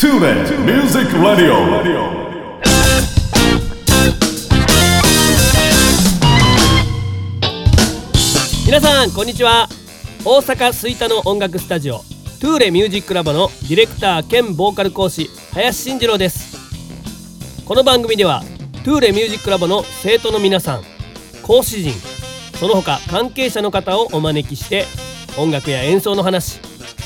Tune in Music Radio. 皆さんこんにちは大阪吹田の音楽スタジオトゥーレミュージックラボのディレクター兼ボーカル講師林慎次郎ですこの番組ではトゥーレミュージックラボの生徒の皆さん講師陣その他関係者の方をお招きして音楽や演奏の話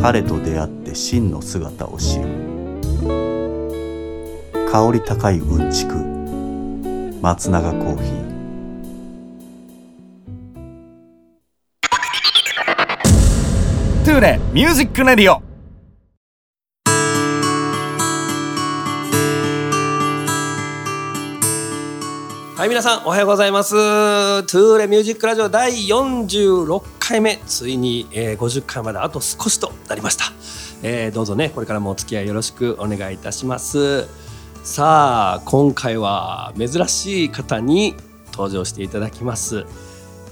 彼と出会って真の姿を知る。香り高いうんちく。松永コーヒー。トゥーレ Music Radio。はい皆さんおはようございます。トゥーレミュージックラジオ第46回目。ついに、えー、50回まであと少しとなりました、えー、どうぞねこれからもお付き合いよろしくお願いいたします。さあ今回は珍しい方に登場していただきます、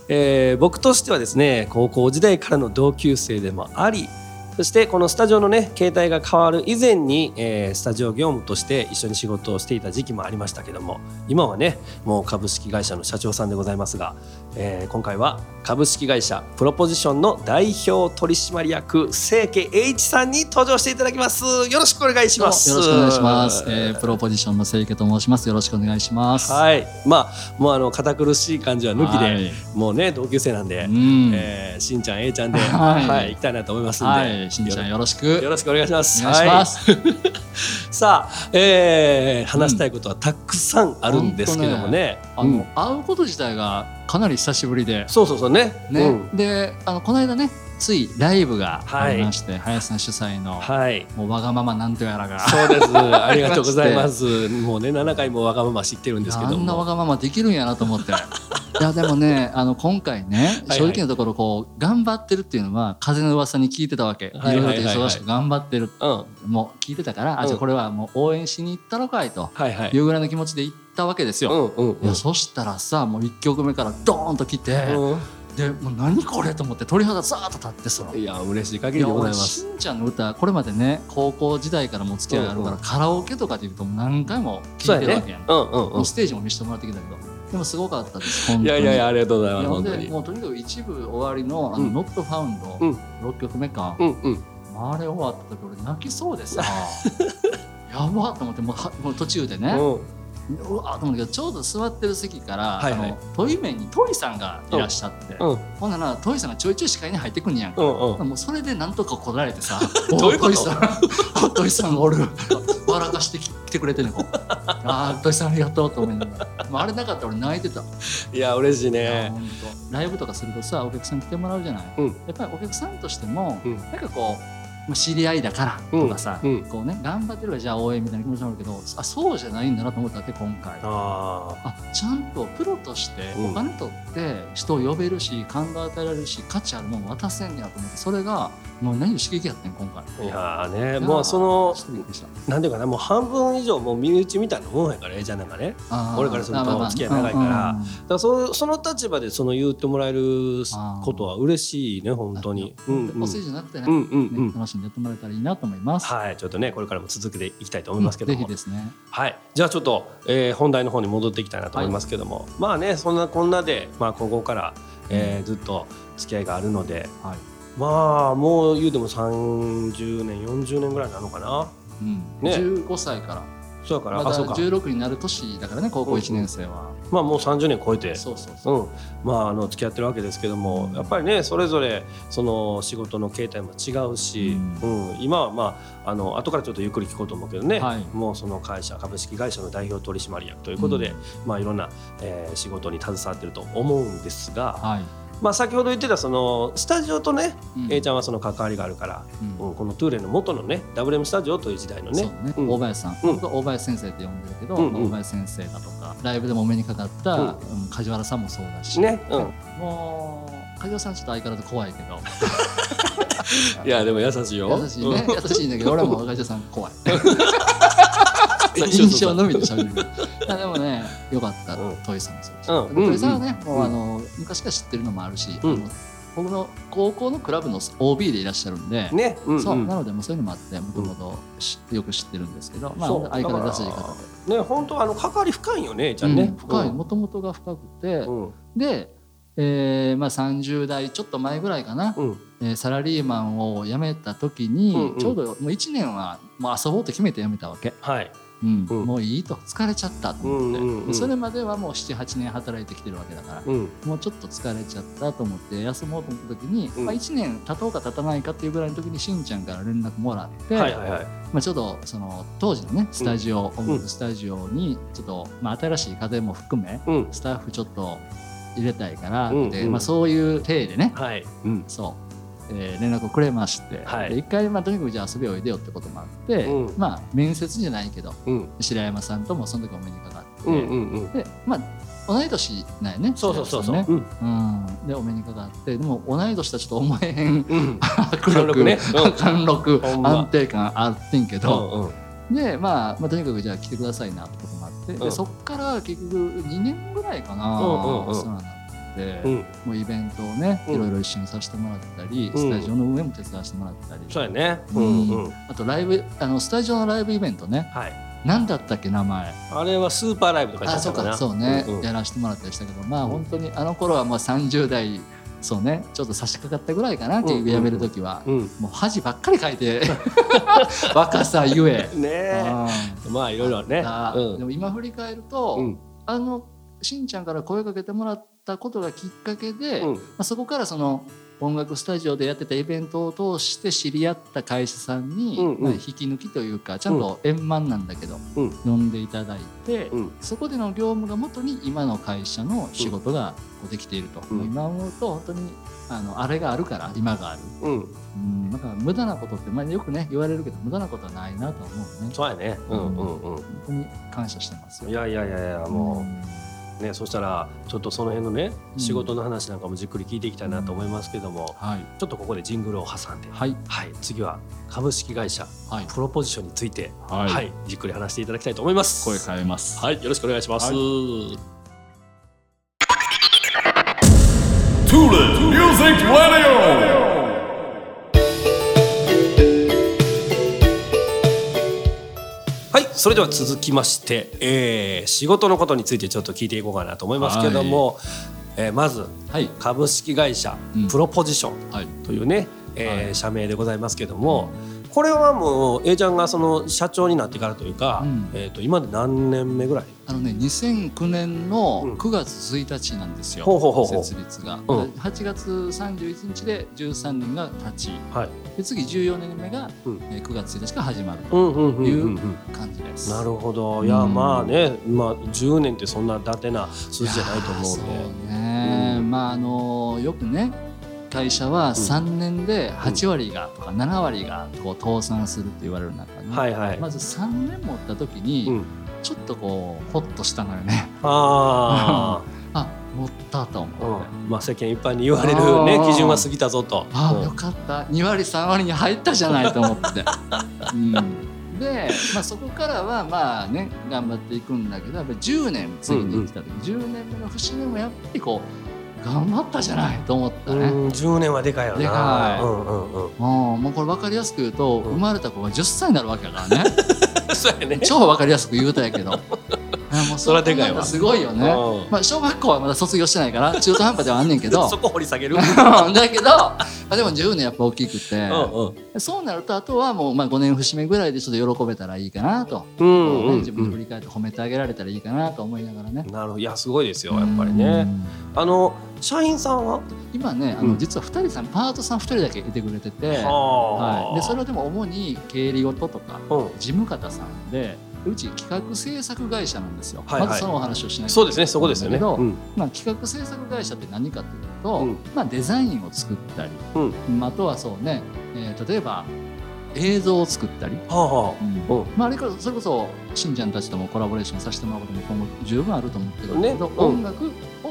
えー僕としてはですね高校時代からの同級生でもありそしてこのスタジオのね携帯が変わる以前に、えースタジオ業務として一緒に仕事をしていた時期もありましたけども今はねもう株式会社の社長さんでございますが、えー今回は株式会社プロポジションの代表取締役清家栄一さんに登場していただきますよろしくお願いしますよろしくお願いします。えー、プロポジションの清家と申します。よろしくお願いします。はいまあもうあの堅苦しい感じは抜きで、はいもうね同級生なんで、うんえーしんちゃん A ちゃんで、ははいい行きたいなと思いますんで、はい、しんちゃんよろしく。よろしくお願いします。お願いします。はいさあ、えー話したいことはたくさんあるんですけどもね。あの、うん会うこと自体がかなり久しぶりで、そうそうそうね。ね、うんで、あのこの間ね、ついライブがはいありまして、林さん主催の、はい。もうわがままなんとやらが。そうです。ありがとうございます。もうね、7回もわがまま知ってるんですけどあんなわも。がままできるんやなと思って。いやでもねあの今回ねはい正直なところこう頑張ってるっていうのは風の噂に聞いてたわけいはいはいはいはいろいろと忙しく頑張ってるうん。もう聞いてたから、うんあじゃあこれはもう応援しに行ったのかいとはいはい。いうぐらいの気持ちで行ったわけですうよ。んうんうん。いやそしたらさもう1曲目からドーンと来て、うんでもう何これと思って鳥肌ザーッと立ってさ。いや、嬉しい限りでござい俺ます。しんちゃんの歌これまでね高校時代からもお付き合いがあるから、うんカラオケとかでいうと何回も聴いてるわけやん。。ねうんうんもううステージも見せてもらってきたけどでもすごかったです。い当にやいやいや、ありがとうございます。本当もうとにかく一部終わりの「あのうんノットファウンドうん6曲目か、うんうん。あれ終わった時俺泣きそうでさ やばっと思ってもうはもう途中でね、うんうわーと思うけどちょうど座ってる席から、はいはい。あのトイメンにトイさんがいらっしゃって、うん。ほんならトイさんがちょいちょい視界に入ってくんねやん。か、うんうん。もうそれでなんとかこられてさ どういうこと？おトイさんトイさんがおる。笑かしてき来てくれてんねんこ。う ああトイさんありがとうと思いながら、まあ、あれなかったら俺泣いてた。いや、嬉しいね。ライブとかするとさお客さん来てもらうじゃない、うん。やっぱりお客さんとしても、うん。なんかこうまあ知り合いだからとかさ、うん。うんこうね頑張ってるからじゃあ応援みたいな気持ちになるけどあそうじゃないんだなと思ったわけ今回。ああちゃんとプロとしてうん。お金取って人を呼べるし感動与えられるし価値あるもの渡せんねやと思ってそれがもう何を刺激やってん今回。あ。いやーね、もうそのちょっとびっくりした。なんていうかなもう半分以上もう身内みたいなもんやからええじゃんなんかね。俺からすると付き合い長いから。うんうんだからそその立場でその言ってもらえることは嬉しいね本当に。お世辞じゃなくてね,、うんうんうんね楽しんでやってもらえたらいいなと思います。はいちょっとねこれからも続けていきたいと思いますけどぜもひですね。はいじゃあちょっとえー本題の方に戻っていきたいなと思いますけどもまあねそんなこんなでまあここからえーずっと付き合いがあるのではい。まあもう言うても30年40年ぐらいなのかなうん。ね15歳から。そうやか。ら、まだあそうか。16になる年だからね高校1年生は。まあもう30年超えて。そうそうそう。うん、まああの付き合ってるわけですけどもやっぱりねそれぞれその仕事の形態も違うし、ううん。今はまああの後からちょっとゆっくり聞こうと思うけどね、はい。もうその会社株式会社の代表取締役ということで、まあいろんな、えー仕事に携わってると思うんですが、はい。まあ先ほど言ってたそのスタジオとね、うん。A ちゃんはその関わりがあるから、うん。うんこのトゥーレの元のね WM スタジオという時代のね。ね、うん。大林さん、うん。大林先生って呼んでるけど、うんうん。大林先生だとかライブでもお目にかかった、うん。うん梶原さんもそうだし、ね、うん、もう梶原さんちょっと相変わらず怖いけど。いやでも優しいよ。優しいね、優しいんだけど俺はもう梶原さん怖い。う ん印象のみで喋る。でもねよかった、うん。トイさんもそうだし、うん。トイさんはね、うんもうあの昔から知ってるのもあるし、うん。僕の高校のクラブの OB でいらっしゃるんで、ね、うんそう、んなのでもうそういうのもあってもともとよく知ってるんですけど、まあそう。相変わらしいだ方ね本当あの関わり深いよねちゃんね、うん。深い。もともとが深くて、うん。で、えーまあ、30代ちょっと前ぐらいかな、うん。えーサラリーマンを辞めた時に、うんうん。ちょうどもう1年はもう遊ぼうと決めて辞めたわけ、はいうん。うん。もういいと。疲れちゃったと思って、うんうんうん。それまではもう78年働いてきてるわけだから、うん。もうちょっと疲れちゃったと思って休もうと思った時に、うん。まあ、1年経とうか経たないかっていうぐらいの時にしんちゃんから連絡もらって、はいはいはい。まあ、ちょっとその当時のねスタジオ、音楽スタジオにちょっと、まあ、新しい家電も含めうん。スタッフちょっと入れたいからって、うんうん。まあ、そういう体でね。はい。うん。そう、えー連絡をくれまして、はい。で一回、まあ、とにかくじゃあ遊びおいでよってこともあって、うん。まあ面接じゃないけどうん。白山さんともその時お目にかかって、うんうんうん。でまあ同い年なんやねそうそうそうそう、白山さうんんね。うん、でお目にかかってでも同い年とはちょっと思えへんうん。迫貫禄ね。うん。貫禄安定感あってんけど、うん。うんで、まあ、まあとにかくじゃあ来てくださいなってこともあって、うん。でそっから結局2年ぐらいかな、うんうんうん。お世話になって、うん。もうイベントをねうん。いろいろ一緒にさせてもらったり、うん。スタジオの運営も手伝わせてもらったり、そうやね。ううんんうん。あとライブあのスタジオのライブイベントね。はい。何だったっけ名前。あれはスーパーライブとかやあそうかそうね、うんうん。やらせてもらったりしたけどまあうん。本当にあの頃はまあ30代そうねちょっと差し掛かったぐらいかな結局辞める時は、うん。もう恥ばっかりかいて。若さゆえ。ねまあいろいろね。だうん。でも今振り返ると、うん。あのしんちゃんから声かけてもらったことがきっかけで、まうん。あ、そこからその音楽スタジオでやってたイベントを通して知り合った会社さんに、うんうん。まあ、引き抜きというかちゃんと円満なんだけど、うん。呼んでいただいて、うん。そこでの業務がもとに今の会社の仕事がこうできていると、うん。今思うと本当にあのあれがあるから今がある、うん。うん、だから無駄なことって、まあ、よくね言われるけど無駄なことはないなとは思うね。そうやね。うんうんうん。本当に感謝してますよ。いやいやいやいやもんうねそしたらちょっとその辺のねうん。仕事の話なんかもじっくり聞いていきたいなと思いますけどもはい。ちょっとここでジングルを挟んで。はい。はい。次は株式会社はい。プロポジションについてはい。はい。じっくり話していただきたいと思います。声変えます。はい。よろしくお願いします。は Tule Music Radio. はいそれでは続きまして、えー仕事のことについてちょっと聞いていこうかなと思いますけども、えーまずはい。株式会社うん。プロポジションはい。というね、えーはい。社名でございますけどもこれはもう A ちゃんがその社長になってからというか、うん。えー、と今で何年目ぐらい？あのね2009年のうん。9月1日なんですよ、ほうほうほうほう。設立が、うん。8月31日で13年が経ち。はい。で次14年目が、うん。えー9月1日から始まるとうんう感じです。なるほど。いやうんまあね、まあ、10年ってそんな伊達な数字じゃないと思うんで。そうね、うん。まああのよくね会社は3年で8割がとか7割がこう倒産するって言われる中に、はいはい、まず3年持った時に、うん、ちょっとこうホッとしたのよね。あ あ持ったと思って、あ、うん、まあ世間一般に言われるね基準は過ぎたぞと。うん。あよかった。2割3割に入ったじゃないと思って、うん、で、まあ、そこからはまあね頑張っていくんだけどやっぱり10年次に来た時、10年目の節目もやっぱりこう頑張ったじゃないと思ったね。うん10年はでかいよな。でかい。うんうんうん。もうもうこれ分かりやすく言うと、うん。生まれた子が10歳になるわけだからね。そうやね。超分かりやすく言うたやけど。もうそれはでかいわ。すごいよね、うん。まあ、小学校はまだ卒業してないから中途半端ではあんねんけど。そこ掘り下げる？だけど、まあ、でも10年やっぱ大きくて、うんうん。そうなるとあとはもうまあ5年節目ぐらいでちょっと喜べたらいいかなと、うんね自分で振り返って褒めてあげられたらいいかなと思いながらね。なるほど。いやすごいですよやっぱりね。あの社員さんは？うん今ねあうん。の実は2人さんパートさん2人だけいてくれてて、ははい、でそれはでも主に経理事とかうん。事務方さんでうち企画制作会社なんですよ、はいはい。まずそのお話をしないとそうですねそこですよね。まあ、企画制作会社って何かというと、うん。まあ、デザインを作ったり、うん。うんあとはそうね、えー例えば映像を作ったり、はあはうん。うん。まあ、あれからそれこそしんちゃんたちともコラボレーションさせてもらうことも今後十分あると思ってるけど、ねうん。音楽を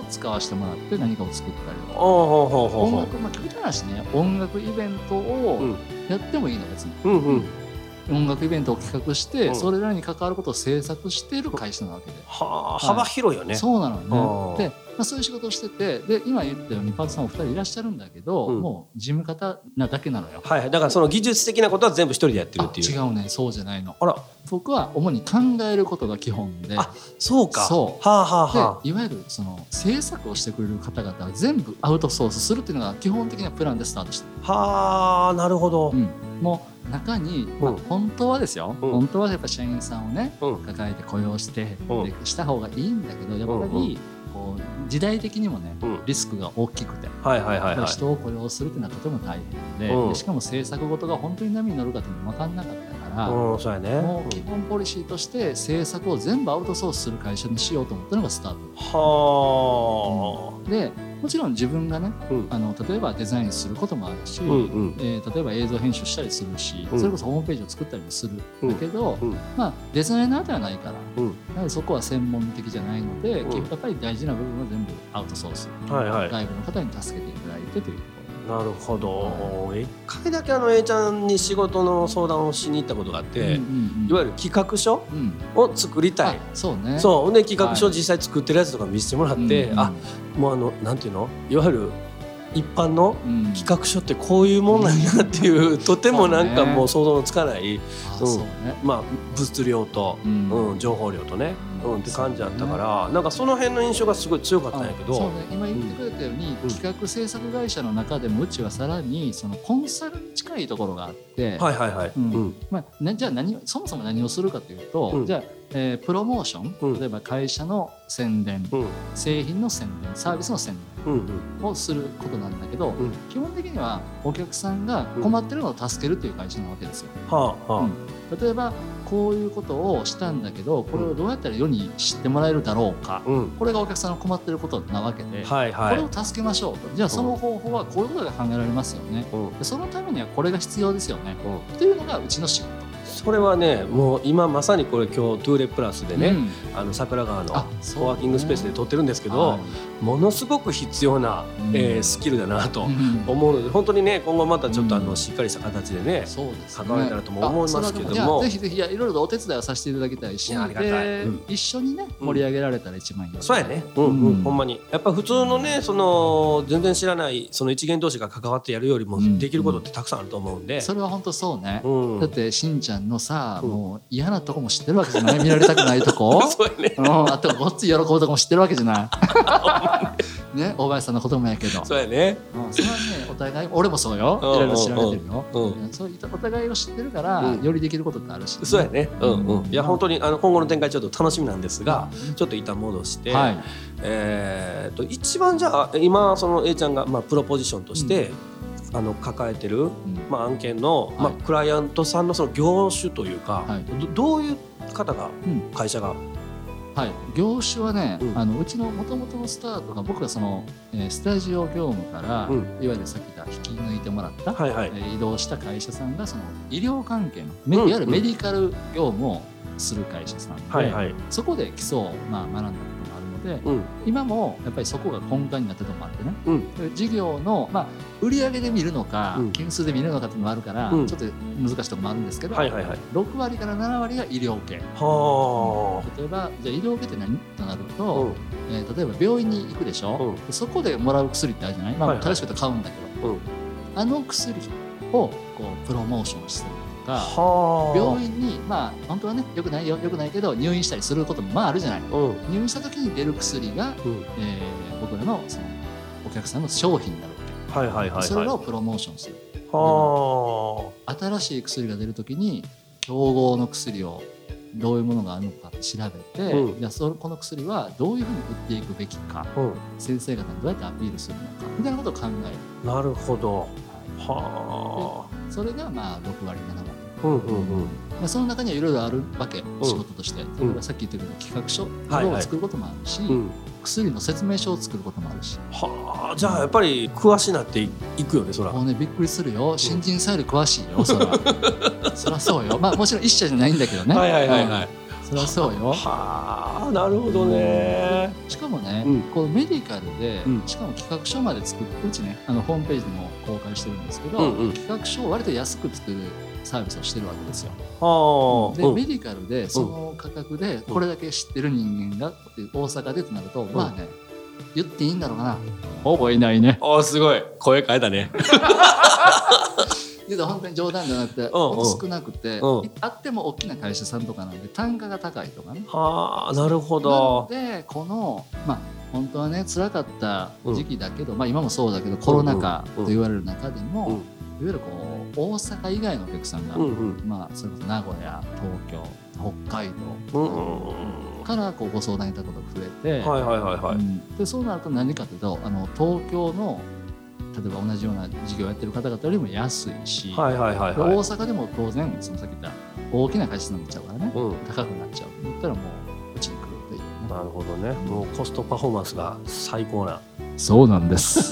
使わせてもらって何かを作ったりとか。あはあはあはあ音楽、まあ、聞いた話ね音楽イベントをうん。やってもいいの別に、うんうん音楽イベントを企画して、うん。それらに関わることを制作している会社なわけで、はあ幅広いよね。そうなのね。で、まあ、そういう仕事をしててで今言ったようにパートさんお二人いらっしゃるんだけど、うん。もう事務方なだけなのよ。はいはい。だからその技術的なことは全部一人でやってるあっていう。違うね。そうじゃないの。あら。僕は主に考えることが基本で。あそうか。そう。はあはあいわゆるその制作をしてくれる方々は全部アウトソースするっていうのが基本的なプランでスタートしてはあなるほど。うん、もう中に、まあうん本当はですよ、うん。本当はやっぱ社員さんをねうん。抱えて雇用して、した方がいいんだけどやっぱりこう時代的にもね、うん。リスクが大きくて、はいはいはいはい。人を雇用するっていうのはとても大変で,、うん。でしかも制作ごとが本当に波に乗るかっていうのも分かんなかったから、うんそうやね。もう基本ポリシーとして制作を全部アウトソースする会社にしようと思ったのがスタート。はでもちろん自分がねあうん。あの例えばデザインすることもあるし、うんうん。えー例えば映像編集したりするし、うん。それこそホームページを作ったりもする、うん。だけど、うん。まあ、デザイナーではないからうん。やはりそこは専門的じゃないので、うん。やっぱり大事な部分は全部アウトソース、はいはい。外部の方に助けていただいてというなるほど。一回だけあの A ちゃんに仕事の相談をしに行ったことがあっろ、て、うんうんうん。いわゆる企画書うん。を作りたい。あそうね。そう。で企画書はい。実際作ってるやつとか見せてもらって、うんあもうあのなんていうの？いわゆる一般のうん。企画書ってこういうもんなんやっていうとてもなんかもう想像のつかない、うん。あそうね。まあ物量と、うん。うん情報量とね、うんうん、って感じだったから、なんかその辺の印象がすごい強かったんやけど、あそうね。今言ってくれたように、うん。企画制作会社の中でもうちはさらにそのコンサルに近いところがあって、はいはいはい、ううん。んまあね、じゃあ何をそもそも何をするかというと、うん。じゃあ、えープロモーショうん。ン例えば会社の宣伝、うん。製品の宣伝サービスの宣伝をすることなんだけど、うん。基本的にはお客さんが困ってるのを助けるという会社なわけですよ。はあはあ、うん。例えばこういうことをしたんだけどこれをどうやったら世に知ってもらえるだろうか、うん。これがお客さんの困ってることなわけで、はいはい。これを助けましょうと。じゃあその方法はこういうことが考えられますよね。うん。でそのためにはこれが必要ですよね。うん。っていうのがうちの仕事。それはねもう今まさにこれ今日トゥーレプラスでね、うん。あの桜川のコワーキングスペースで撮ってるんですけど、はい。ものすごく必要な、うん。えースキルだなとうん。思うので本当にね今後またちょっとあの、うん。しっかりした形でねそうですね。関われたらとも思いますけども。ぜひぜひいろいろとお手伝いをさせていただきたいしいやありがたい。一緒にね盛り上げられたら一番いいよそうやね、うんうん。ほんまに。やっぱ普通のねその全然知らないその一元同士が関わってやるよりもうん。できることってたくさんあると思うんで、それは本当そうね、うん。だってしんちゃんのさ、うん。もう嫌なとこも知ってるわけじゃない。見られたくないとこ。そうやね。うん、あとごっつい喜ぶとこも知ってるわけじゃない。ね、大林さんのこともやけど。そうやね。うん。それはね、お互い、俺もそうよ。いうんうん。ろいろ知られてるよ。うん。うん。そういったお互いを知ってるから、うん。よりできることってあるし、そうやね。うんうん、うん。いや本当にあの今後の展開ちょっと楽しみなんですが、ちょっと一旦戻して、はい。えー、と一番じゃあ今その A ちゃんが、まあ、プロポジションとして、あの抱えてる、うん。まあ、案件の、まあはい、クライアントさんのその業種というか、はい。どどういう方がうん。会社が、はい。業種はね、うん。あのうちの元々のスタートが、僕がその、えースタジオ業務から、うん。いわゆるさっき言った引き抜いてもらった、はいはい。えー移動した会社さんが、その医療関係の、めうん。いわゆるメディカル業務をする会社さんで、はいはい。そこで基礎を、まあ、学んだうん。今もやっぱりそこが根幹になってるとこもあってね。うん。事業の、まあ、売上で見るのか、うん。件数で見るのかっていうのもあるから、うん。ちょっと難しいところもあるんですけど、はいはいはい。6割から7割が医療系。は例えばじゃあ医療系って何？となるあ、と、うん。えー例えば病院に行くでしょ、うん。でそこでもらう薬ってあるじゃない、まあはいはい。正しく言うと買うんだけど、うん。あの薬をこうプロモーションしたりとかはあ。病院にまあ本当はねよくないよよくないけど入院したりすることもまああるじゃない。うん。うん入院した時に出る薬がえー僕らのそのお客さんの商品になるわはいはいはいけ、それはをプロモーションするいは新しい薬が出る時に競合の薬をどういうものがあるのか調べて、うん。じゃあそのこの薬はどういうふうに売っていくべきか。あ、うん、先生方にどうやってアピールするのか。みたいなことを考える、なるほど。はい。はそれがまあ6割7割。あうんうんうん。まあ、その中にはいろいろあるわけ、仕事として。例えばさっき言ったけど企画書。はいはい。を作ることもあるし、うん。薬の説明書を作ることもあるし。はあじゃあやっぱり詳しなっていくよねそら。もうねびっくりするよ。新人さんより詳しいよそら。そらそうよ。まあもちろん一社じゃないんだけどね。はいはいはいはい。うん。そらそうよ。はあなるほどね。しかもね、うん。このメディカルで、うん。しかも企画書まで作ってうちねあのホームページでも公開してるんですけど、うんうん。企画書を割と安く作るサービスをしてるわけですよ。で、はあうん。メディカルでその価格でこれだけ知ってる人間がっていう大阪でとなると、まあね言っていいんだろうかな。ほぼいないね。あすごい。声変えたね。けど本当に冗談じゃなくて、うん。ほんと少なくて、うん。あっても大きな会社さんとかなんで単価が高いとかね。はあなるほど。でこのまあ本当はね辛かった時期だけど、まあ今もそうだけどコロナ禍と言われる中でも、うん。いわゆるこう大阪以外のお客さんが、うんうん。まあそれこそ名古屋東京北海道、うんうんからこうご相談いただくことが増えて、はいはいはいはい。うん。でそうなると何かというとあの東京の例えば同じような事業をやってる方々よりも安いし、はいはいはいではい。大阪でも当然そのさっき言った大きな会社になっちゃうからね、うん。高くなっちゃう言ったらもううちに来るというね。なるほどね。もうコストパフォーマンスが最高な。そうなんです。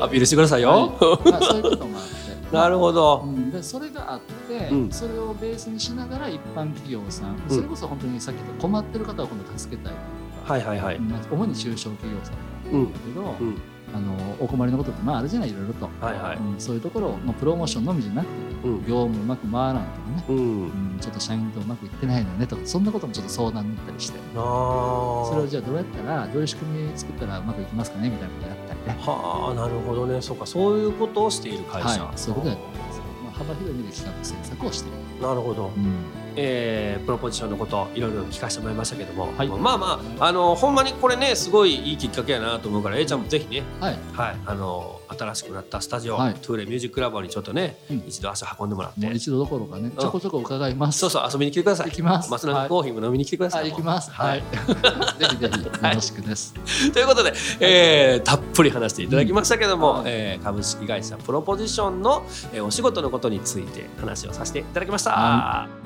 アピールしてくださいよ、まあ、そういうこともあって。なるほど。う、ん、でそれがあって、うん。それをベースにしながら一般企業さん、それこそ本当にさっき言った困ってる方を今度助けたいとか、はいはいはい、まあ、主に中小企業さんなんだけど、うん。あのお困りのことってまああるじゃないいろいろと、はいはい。うん。そういうところを、まあ、プロモーションのみじゃなくてうん。業務うまく回らんとかね、うん。うん、ちょっと社員とうまくいってないのよねとかそんなこともちょっと相談に乗ったりして。あそれをーじゃあどうやったらどういう仕組み作ったらうまくいきますかねみたいなことやっ。はあなるほどねそうかそういうことをしている会社、はい、そういうことやったんですよ。まあ、幅広い意味で企画制作をしている。なるほど、うんえープロポジションのこといろいろ聞かせてもらいましたけども、はい。まあまああのほんまにこれねすごいいいきっかけやなと思うから A ちゃんもぜひねはい、はいあの新しくなったスタジオ、はい。トゥーレミュージックラボにちょっとね、うん。一度足運んでもらって。もう一度どころかね、ちょこちょこ伺います。そうそう遊びに来てください。行きます。松永コーヒーも飲みに来てください、はい、行きます。ははい。い。ぜひぜひよろしくです。ということで、えーたっぷり話していただきましたけども、うんはい。えー株式会社プロポジションの、えーお仕事のことについて話をさせていただきました。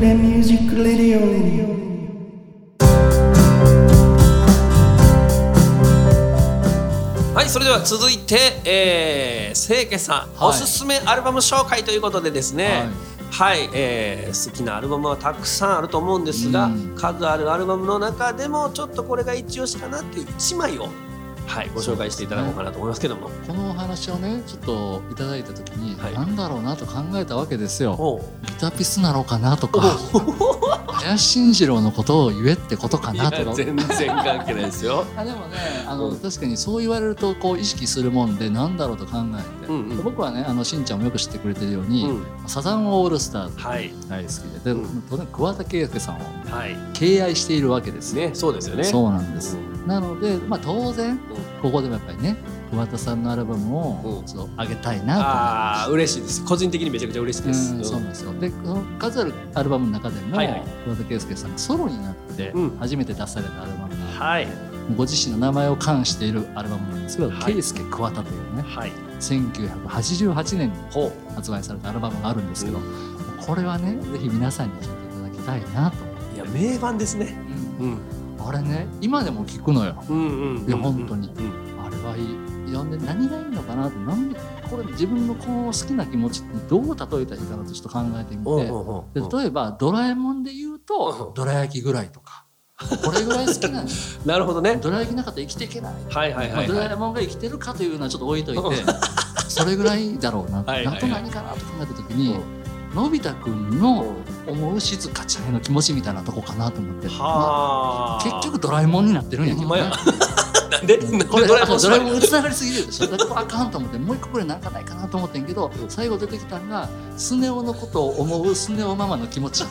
The music radio. はい、それでは続いて、えー、清家さん、はい。おすすめアルバム紹介ということでですね、はい、えー好きなアルバムはたくさんあると思うんですが、うん。数あるアルバムの中でもちょっとこれが一押しかなっていう1枚を、はい、ご紹介していただこうかなと思いますけども。このお話をね、ちょっといただいたときに、はい。なんだろうなと考えたわけですよ。ギタピスなのかなとか、林慎二郎のことを言えってことかなとか。全然関係ないですよ。あでもねあの、うん。確かにそう言われるとこう意識するもんでなんだろうと考えて、うんうん。僕はねあのしんちゃんもよく知ってくれてるように、うん。サザンオールスターズはい、大好きで。で、うん。当然桑田佳祐さんをはい、敬愛しているわけですよ、ね、そうですよね。そうなんです、うんなので、まあ、当然ここでもやっぱりね桑田さんのアルバムをうん。ちょっと上げたいなと思いああ、ま嬉しいです。個人的にめちゃくちゃ嬉しいです。すうんそうなんですよ。で数あるアルバムの中でも、はいはい。桑田佳祐さんがソロになってうん。初めて出されたアルバムが、はい、ご自身の名前を冠しているアルバムなんですけど「はい。圭介桑田」というねはい、1988年にほ発売されたアルバムがあるんですけど、これはねぜひ皆さんに聴いていただきたいなと、う。いや、名盤ですね。うん、あれね今でも聴くのよ。うん、うん、いや本当に。うん、あれはいいい何がいいのかなって何これ自分のこの好きな気持ちってどう例えたらいいかなとちょっと考えてみて、で例えばドラえもんで言うとう。んどら焼きぐらいとか。これぐらい好きなんですよなるほどね。どら焼きなかったら生きていけない。はい、はい、はい、はい。ラえもんが生きてるかというのはちょっと置いといてそれぐらいだろうなあと何かなと考えた時に、のび太くんの思う静香ちゃんへの気持ちみたいなとこかなと思って、まはあ。あ結局ドラえもんになってるんやけどね。なんで、うん。これドラえもんドラえもんにつながりすぎるでしょだからあかんと思ってもう一個これなんかないかなと思ってんけど、最後出てきたのがスネ夫のことを思うスネ夫ママの気持ちね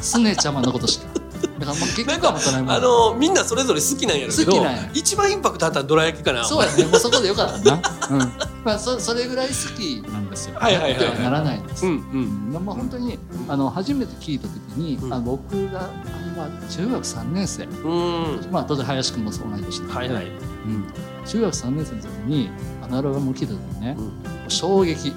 スネちゃまのことしかだからもう結局はもうドラえもんあのみんなそれぞれ好きなんやろうけど好きなんや。一番インパクトあったらどら焼きかな。そうやね。もうそこでよかったな、うん。まあ、そそれぐらい好きなんですよ。はいはいはいはい。なくてはならないんです、うんううん。んまあ、本当にあの初めて聞いた時に、うん。あの僕があれは中学3年生、うん。まあ、当然林くんもそう同い年なんで、はいはい。うん。中学3年生の時にあのアルバムを聴いた時にね、衝撃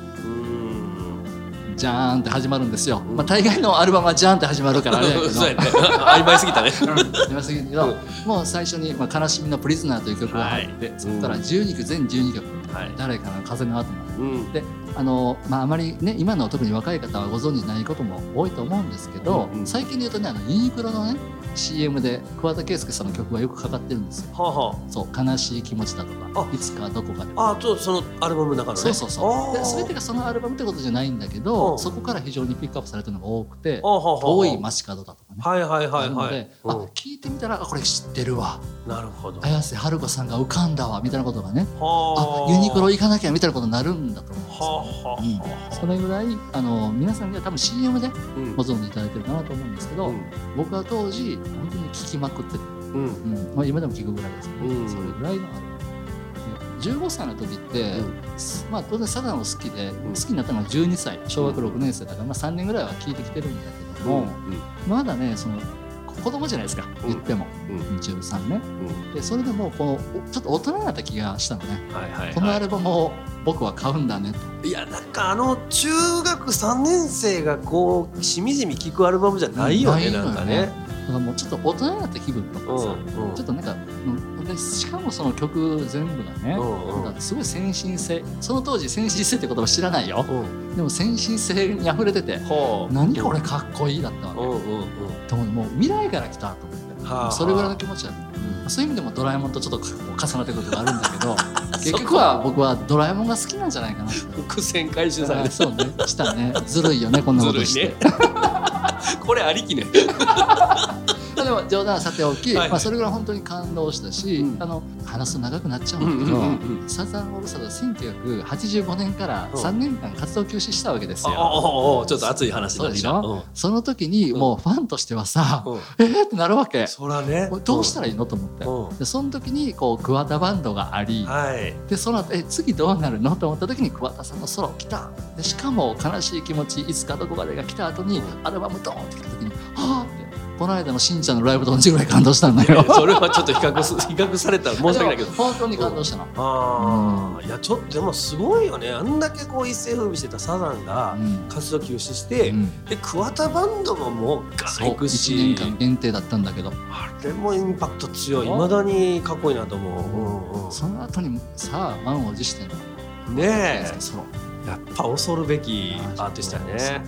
うんじゃーんって始まるんですよ、んまあ、大概のアルバムはじゃーんって始まるからあれやけどそうやね。曖昧すぎたね。出ますけど、もう最初に、まあ、悲しみのプリズナーという曲が入って、はい。そこから12曲、全12曲、はい。誰かの風の後まで。うん。であのまあ、あまりね今の特に若い方はご存知ないことも多いと思うんですけど、うんうん。最近で言うとねあのユニクロのね CM で桑田佳祐さんの曲がよくかかってるんですよ。はあはそう悲しい気持ちだとかあ。いつかどこかで。ああとそのアルバムの中のね。そうそうそうで全てがそのアルバムってことじゃないんだけうどん。そこから非常にピックアップされてるのが多くてあはあはあ遠い街角だとかね。はいはいはいはい。あ聞いてみたらあこれ知ってるわ。なるほど。綾瀬はるかさんが浮かんだわみたいなことがね。はあ。ユニクロ行かなきゃみたいなことになるんだと思うんですよはあはあうん。はあそれぐらいあの皆さんには多分 CM でうん。ご存知いただいてるかなと思うんですけど、うん。僕は当時本当に聴きまくってて、うん。うん。まあ、今でも聴くぐらいですけど、うん。それぐらいのあるで15歳の時って、まあ、当然サザンを好きで、好きになったのが12歳。小学6年生だから、まあ、3年ぐらいは聴いてきてるんだけども、まだねその子供じゃないですか。言っても、うん。23ねでそれでもこのおちょっと大人になった気がしたのね、はいはいはい。このアルバムを僕は買うんだね。といやなんかあの中学3年生がこうしみじみ聴くアルバムじゃないよねないのよねなんかもうちょっと大人になった気分とかさ、うんうん。ちょっとなんかうんでしかもその曲全部がね、うんうん。すごい先進性その当時先進性って言葉知らないよ。うん。でも先進性に溢れててほう。何これかっこいいだったわけ、うんうんうん。と思うもう未来から来たと思って、はあそれぐらいの気持ちだった、そういう意味でもドラえもんとちょっと重なってくるとこあるんだけど 結局は僕はドラえもんが好きなんじゃないかな伏線回収されそうね。したね。ずるいよねこんなことして、これありきね。冗談はさておき、はい。まあ、それぐらい本当に感動したし、うん。あの話すと長くなっちゃううんんだけど、うんうんうん。サザンオールスターズ1985年からうん。3年間活動休止したわけですあよ。ああちょっと熱い話そうでしょ？ょ、その時にうんもうファンとしてはさ、うん。えー？ってなるわけ。そらね。どうしたらいいの？と思って。うん。でその時にこう桑田バンドがあり、はい。でその後え次どうなるの？と思った時に桑田さんのソロ来た。でしかも悲しい気持ちいつかどこかでが来た後にアルバムドーンって来た時にはあってこの間のしんちゃんのライブと同じぐらい感動したんだよ。それはちょっと比較す比較されたら申し訳ないけど。本当に感動したの。ああいやちょっとでもすごいよね。あんだけこう一世風靡してたサザンがうん。活動休止して、うん。で桑田バンドももうガそうン行くし1年間限定だったんだけど。あれもインパクト強い。いまだにかっこいいなと思う、うんうんその後にさあ満を持しての。ねソロえやっぱ恐るべきアーティストやね。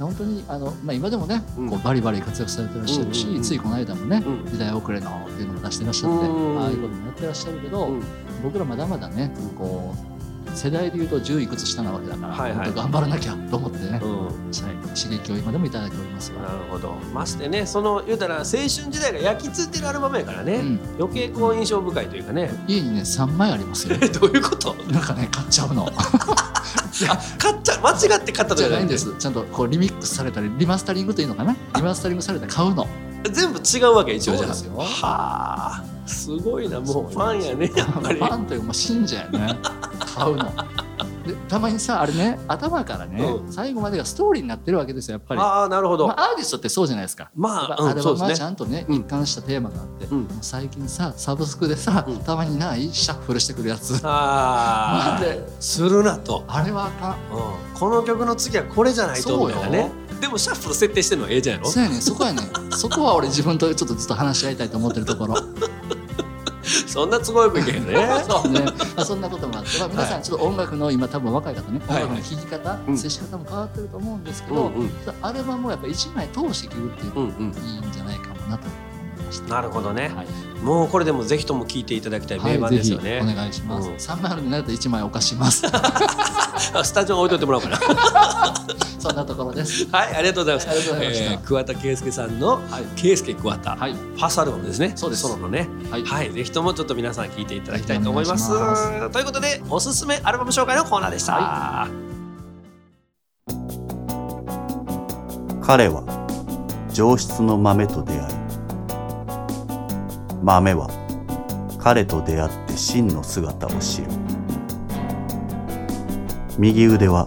本当にあの、まあ、今でもね、うん。こうバリバリ活躍されてらっしゃるし、ついこの間もね、うん。時代遅れのっていうのも出してらっしゃって、うん。ああいうこともやってらっしゃるけど、うん。僕らまだまだねこう世代でいうと10いくつ下なわけだから、はいはい。頑張らなきゃと思ってね、うん。はい刺激を今でもいただいておりますなわ。るほど。ましてねその言うたら青春時代が焼き付いてるアルバムやからね、うん。余計こう印象深いというかね。家にね3枚ありますよ。え どういうこと？なんかね買っちゃうの。あ買っちゃ間違って買ったとじゃかないんです。ちゃんとこうリミックスされたりリマスタリングというのかな？リマスタリングされて買うの。全部違うわけ一応じゃあ。そうですよ。はあすごいなもうファンやねやっぱり。ファンというか信者やね。買うのでたまにさあれね頭からね、うん。最後までがストーリーになってるわけですよやっぱり、ああなるほど。まあ、アーティストってそうじゃないですか。まあ、うん、アルバムはそうですね。ちゃんとね、うん。一貫したテーマがあって、最近さサブスクでさ、うん。たまにないシャッフルしてくるやつ。ああなんでするなと、あれはあかん。うん、この曲の次はこれじゃないとみたいなね。でもシャッフル設定してるのはええじゃんやろ。そうやねん。そこやねん。そこは俺自分とちょっとずっと話し合いたいと思ってるところそんな都合よくいけへんね。そうね、まあ、そんなこともあって、まあ、皆さんちょっと音楽の今多分若い方ね、はい音楽の聴き方、うん。接し方も変わってると思うんですけど、アルバムをやっぱ1枚通して聴くっていうのがいいんじゃないかもなとました。なるほどね、はい、もうこれでもぜひとも聴いていただきたい名盤はい、ですよね、ぜひお願いします。うん。3枚あるんでなると1枚お貸します。あ スタジオに置いといてもらおうかな。そんなところです。はいありがとうございます、ありがとうございました。えー桑田佳祐さんのはい「圭佑桑田」はい、ファーストアルバムですね。そうです。ソロのね。はい、はい、ぜひともちょっと皆さん聞いていただきたいと思います。ということで、おすすめアルバム紹介のコーナーでした。は彼は上質の豆と出会い豆は彼と出会って真の姿を知る。右腕は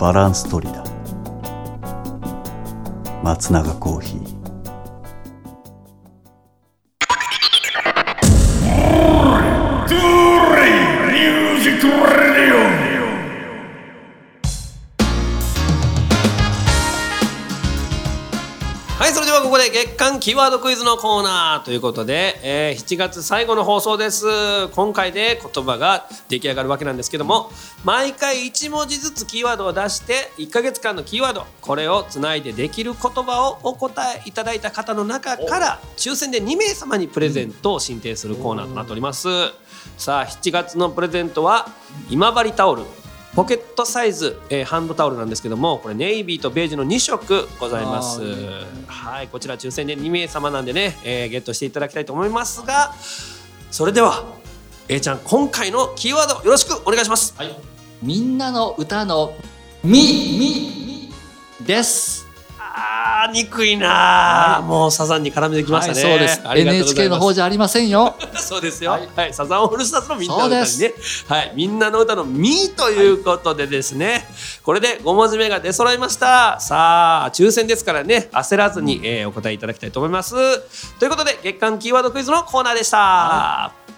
バランス取りだ。松永コーヒー。キーワードクイズのコーナーということで、えー7月最後の放送です。今回で言葉が出来上がるわけなんですけども毎回1文字ずつキーワードを出して1ヶ月間のキーワードこれをつないでできる言葉をお答えいただいた方の中から抽選で2名様にプレゼントを進呈するコーナーとなっております。さあ7月のプレゼントは今治タオル。ポケットサイズ、えーハンドタオルなんですけどもこれネイビーとベージュの2色ございます。はいこちら抽選で2名様なんでね、えーゲットしていただきたいと思いますがそれでは A ちゃん今回のキーワードよろしくお願いします。はい、みんなの歌の「み」みです。あー憎いなー、もうサザンに絡めてきましたね、はい、そうです。NHK の方じゃありませんよ。そうですよ。ははいい、サザンオールスターズのみんなの歌にね。はい、みんなの歌のみということでですね。これで5文字目が出揃いました。さあ、抽選ですからね、焦らずに、えーお答えいただきたいと思います。ということで、月間キーワードクイズのコーナーでした。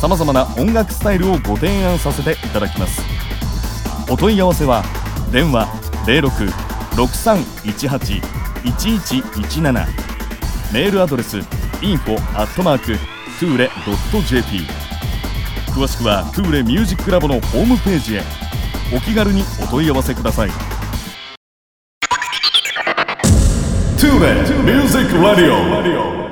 さまざまな音楽スタイルをご提案させていただきます。お問い合わせは電話0663181117メールアドレス info アットマークトゥーレ .jp 詳しくはトゥーレミュージックラボのホームページへ。お気軽にお問い合わせください。トゥーレ Music Radio。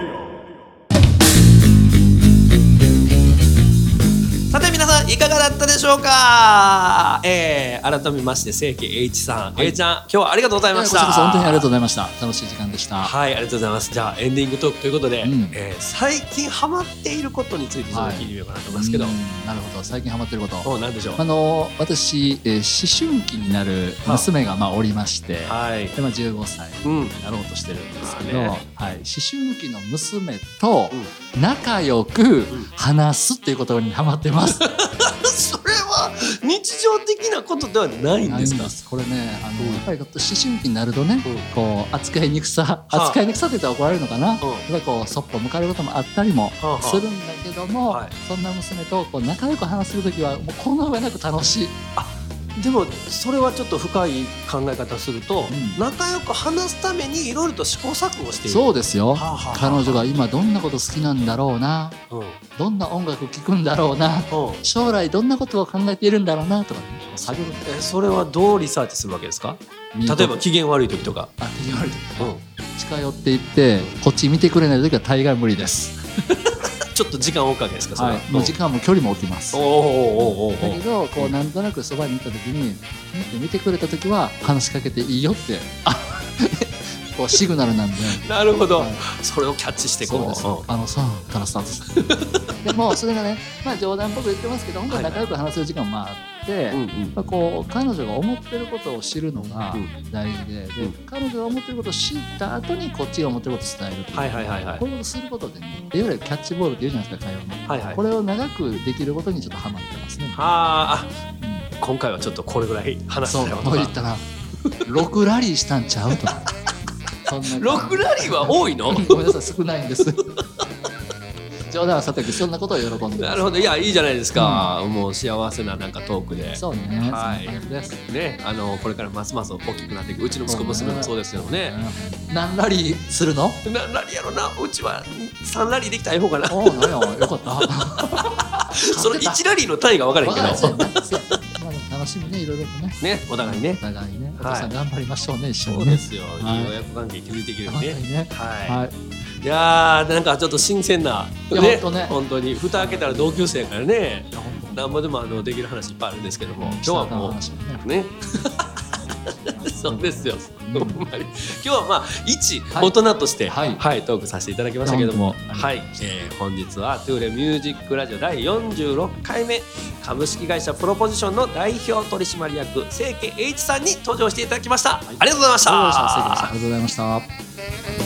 だったでしょうか、えー、改めまして清家 H さん、はいちゃん今日はありがとうございました本当にありがとうございました。楽しい時間でした。はい、ありがとうございます。じゃあエンディングトークということで、うんえー最近ハマっていることについてちょっと聞いてみようかなと思いますけど、うんなるほど。最近ハマってること。おなんでしょう？あの私、えー思春期になる娘がまあおりまして、はい。でまあ15歳うん。になろうとしてるんですけど、まあねはい、思春期の娘と仲良く話すっていうことにハマってます。それは日常的なことではないんですか？これねあの、うんやっぱり思春期になるとね、うん。こう扱いにくさあ。扱いにくさって言ったら怒られるのかな、うん。こうそっぽ向かれることもあったりもはあはあするんだけども、はいそんな娘とこう仲良く話する時はもうこの上なく楽しい。でもそれはちょっと深い考え方すると、ん仲良く話すためにいろいろと試行錯誤している。そうですよ、はあはあはあ彼女が今どんなこと好きなんだろうなうん。うん。どんな音楽聴くんだろうな将来どんなことを考えているんだろうなとか、ね、探るえそれはどうリサーチするわけですか？例えば機嫌悪い時とか。あ言われてうん。近寄っていってこっち見てくれない時は大概無理です、ちょっと時間を置くわけですか。それは？い、もう時間も距離も置きます。だけどこうなんとなくそばにいた時に見て見てくれた時は話しかけていいよってあこうシグナルなんで。なるほど、はい。それをキャッチしてこう。そうです。あのさからスタート でもそれがねまあ冗談っぽく言ってますけど本当に仲良く話せる時間もまあうんうん。まあ、こう彼女が思ってることを知るのがうん。大事で,、でうん。彼女が思ってることを知った後にこっちが思ってることを伝えるというはいはいはいはいこうい。うことをすることでねいわゆるキャッチボールって言うじゃないですか会話の、はいはい。これを長くできることにちょっとハマってますね、はああうん。今回はちょっとこれぐらい話そうしたよとか言ったら6ラリーしたんちゃうとか。そんな6ラリーは多いの？ごめんなさい少ないんです冗談はさておきそんなことを喜んでなるほど。いやいいじゃないですか、もう幸せななんかトークで。そうね、はい。ねあのこれからますます大きくなっていく。うちの息子娘もそうですけどね。うん。何ラリーするの？何ラリーやろな。うちは3ラリーできたら方かな。おおなんや。よかった。その1ラリーの単位が分からへんけど。楽しみねいろいろとね。ねお互いね。お互いね。おはい。父さん頑張りましょうね一緒そうですよ、はい。いい親子関係築いていけるねはいいやーなんかちょっと新鮮なねほんとね。本当に。蓋開けたら同級生やからね。なんぼでもあのできる話いっぱいあるんですけども。今日はもうね。そうですよ。うん。今日はまあ一はい。大人として、ははいいトークさせていただきましたけども、はい、えー本日はトゥーレミュージックラジオ第46回目。株式会社プロポジションの代表取締役清家栄一さんに登場していただきました。ありがとうございました。ありがとうございました。